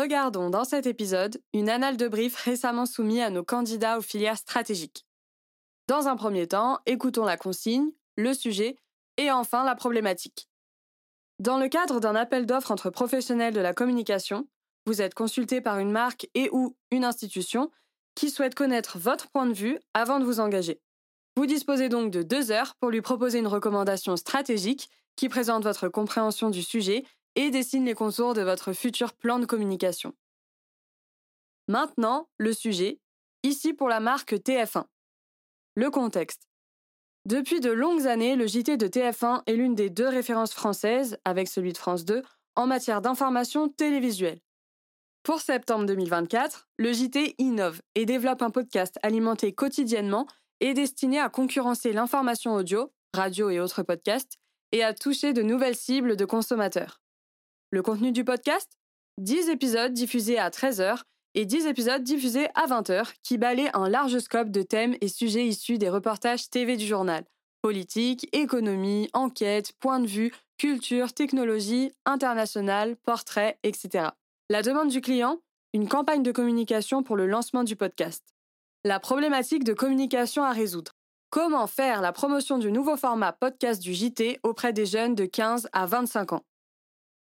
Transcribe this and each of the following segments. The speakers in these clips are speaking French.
Regardons dans cet épisode une annale de brief récemment soumise à nos candidats aux filières stratégiques. Dans un premier temps, écoutons la consigne, le sujet et enfin la problématique. Dans le cadre d'un appel d'offres entre professionnels de la communication, vous êtes consulté par une marque et ou une institution qui souhaite connaître votre point de vue avant de vous engager. Vous disposez donc de deux heures pour lui proposer une recommandation stratégique qui présente votre compréhension du sujet et dessine les contours de votre futur plan de communication. Maintenant, le sujet, ici pour la marque TF1. Le contexte. Depuis de longues années, le JT de TF1 est l'une des deux références françaises, avec celui de France 2, en matière d'information télévisuelle. Pour septembre 2024, le JT innove et développe un podcast alimenté quotidiennement et destiné à concurrencer l'information audio, radio et autres podcasts, et à toucher de nouvelles cibles de consommateurs. Le contenu du podcast 10 épisodes diffusés à 13h et 10 épisodes diffusés à 20h qui balaient un large scope de thèmes et sujets issus des reportages TV du journal. Politique, économie, enquête, point de vue, culture, technologie, international, portrait, etc. La demande du client Une campagne de communication pour le lancement du podcast. La problématique de communication à résoudre. Comment faire la promotion du nouveau format podcast du JT auprès des jeunes de 15 à 25 ans?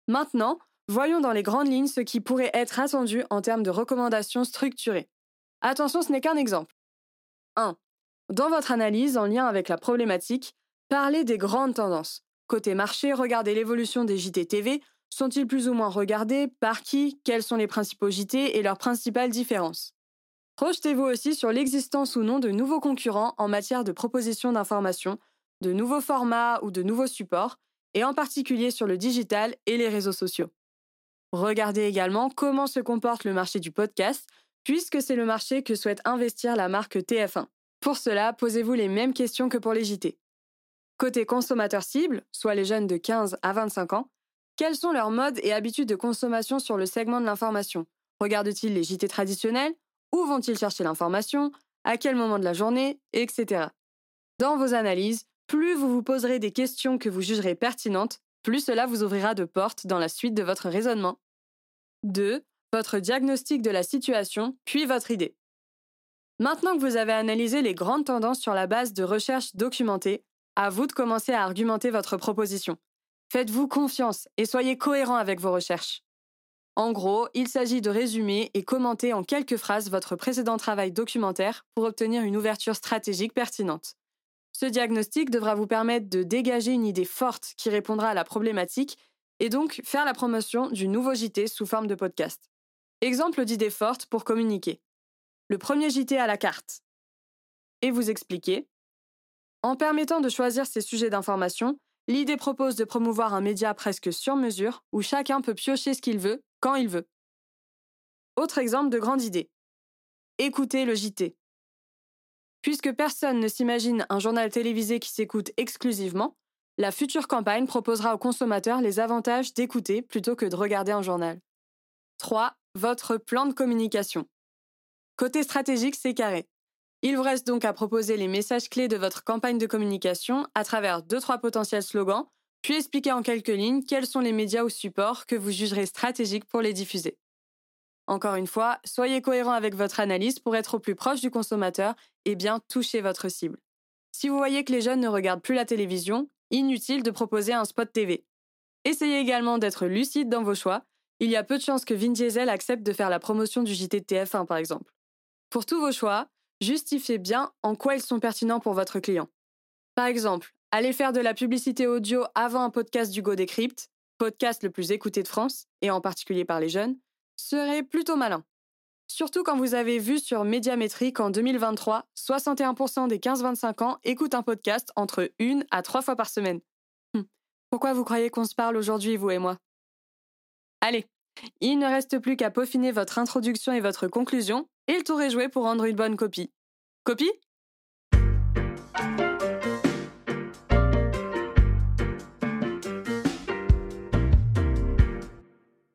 Maintenant, voyons dans les grandes lignes ce qui pourrait être attendu en termes de recommandations structurées. Attention, ce n'est qu'un exemple. 1. Dans votre analyse en lien avec la problématique, parlez des grandes tendances. Côté marché, regardez l'évolution des JT TV. Sont-ils plus ou moins regardés? Par qui? Quels sont les principaux JT et leurs principales différences? Projetez-vous aussi sur l'existence ou non de nouveaux concurrents en matière de proposition d'information, de nouveaux formats ou de nouveaux supports, et en particulier sur le digital et les réseaux sociaux. Regardez également comment se comporte le marché du podcast, puisque c'est le marché que souhaite investir la marque TF1. Pour cela, posez-vous les mêmes questions que pour les JT. Côté consommateur cible, soit les jeunes de 15 à 25 ans, quels sont leurs modes et habitudes de consommation sur le segment de l'information? Regardent-ils les JT traditionnels Où vont-ils chercher l'information? À quel moment de la journée? Etc. Dans vos analyses, plus vous vous poserez des questions que vous jugerez pertinentes, plus cela vous ouvrira de portes dans la suite de votre raisonnement. 2. Votre diagnostic de la situation, puis votre idée. Maintenant que vous avez analysé les grandes tendances sur la base de recherches documentées, à vous de commencer à argumenter votre proposition. Faites-vous confiance et soyez cohérent avec vos recherches. En gros, il s'agit de résumer et commenter en quelques phrases votre précédent travail documentaire pour obtenir une ouverture stratégique pertinente. Ce diagnostic devra vous permettre de dégager une idée forte qui répondra à la problématique et donc faire la promotion du nouveau JT sous forme de podcast. Exemple d'idée forte pour communiquer. Le premier JT à la carte. Et vous expliquer. En permettant de choisir ces sujets d'information, l'idée propose de promouvoir un média presque sur mesure où chacun peut piocher ce qu'il veut, quand il veut. Autre exemple de grande idée. Écoutez le JT. Puisque personne ne s'imagine un journal télévisé qui s'écoute exclusivement, la future campagne proposera aux consommateurs les avantages d'écouter plutôt que de regarder un journal. 3. Votre plan de communication. Côté stratégique, c'est carré. Il vous reste donc à proposer les messages clés de votre campagne de communication à travers 2-3 potentiels slogans, puis expliquer en quelques lignes quels sont les médias ou supports que vous jugerez stratégiques pour les diffuser. Encore une fois, soyez cohérent avec votre analyse pour être au plus proche du consommateur et bien toucher votre cible. Si vous voyez que les jeunes ne regardent plus la télévision, inutile de proposer un spot TV. Essayez également d'être lucide dans vos choix. Il y a peu de chances que Vin Diesel accepte de faire la promotion du JT de TF1 par exemple. Pour tous vos choix, justifiez bien en quoi ils sont pertinents pour votre client. Par exemple, allez faire de la publicité audio avant un podcast du Go Decrypt, podcast le plus écouté de France, et en particulier par les jeunes, serait plutôt malin. Surtout quand vous avez vu sur Médiamétrie qu'en 2023, 61% des 15-25 ans écoutent un podcast entre une à trois fois par semaine. Hum, pourquoi vous croyez qu'on se parle aujourd'hui, vous et moi? Allez, il ne reste plus qu'à peaufiner votre introduction et votre conclusion, et le tour est joué pour rendre une bonne copie. Copie?